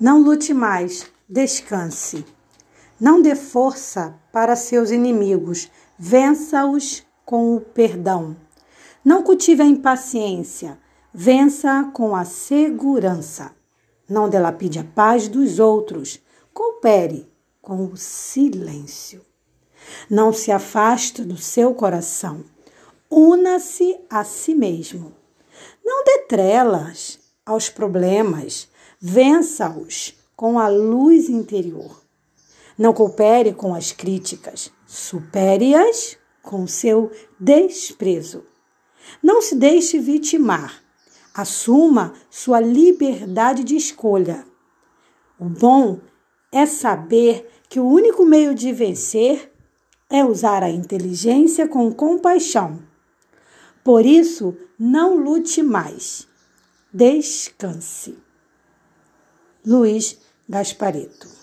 Não lute mais, descanse. Não dê força para seus inimigos, vença-os com o perdão. Não cultive a impaciência, vença com a segurança. Não delapide a paz dos outros, coopere com o silêncio. Não se afaste do seu coração, una-se a si mesmo. Não dê trelas aos problemas, vença-os com a luz interior. Não coopere com as críticas, supere-as com seu desprezo. Não se deixe vitimar, assuma sua liberdade de escolha. O bom é saber que o único meio de vencer é usar a inteligência com compaixão. Por isso, não lute mais. Descanse. Luiz Gaspareto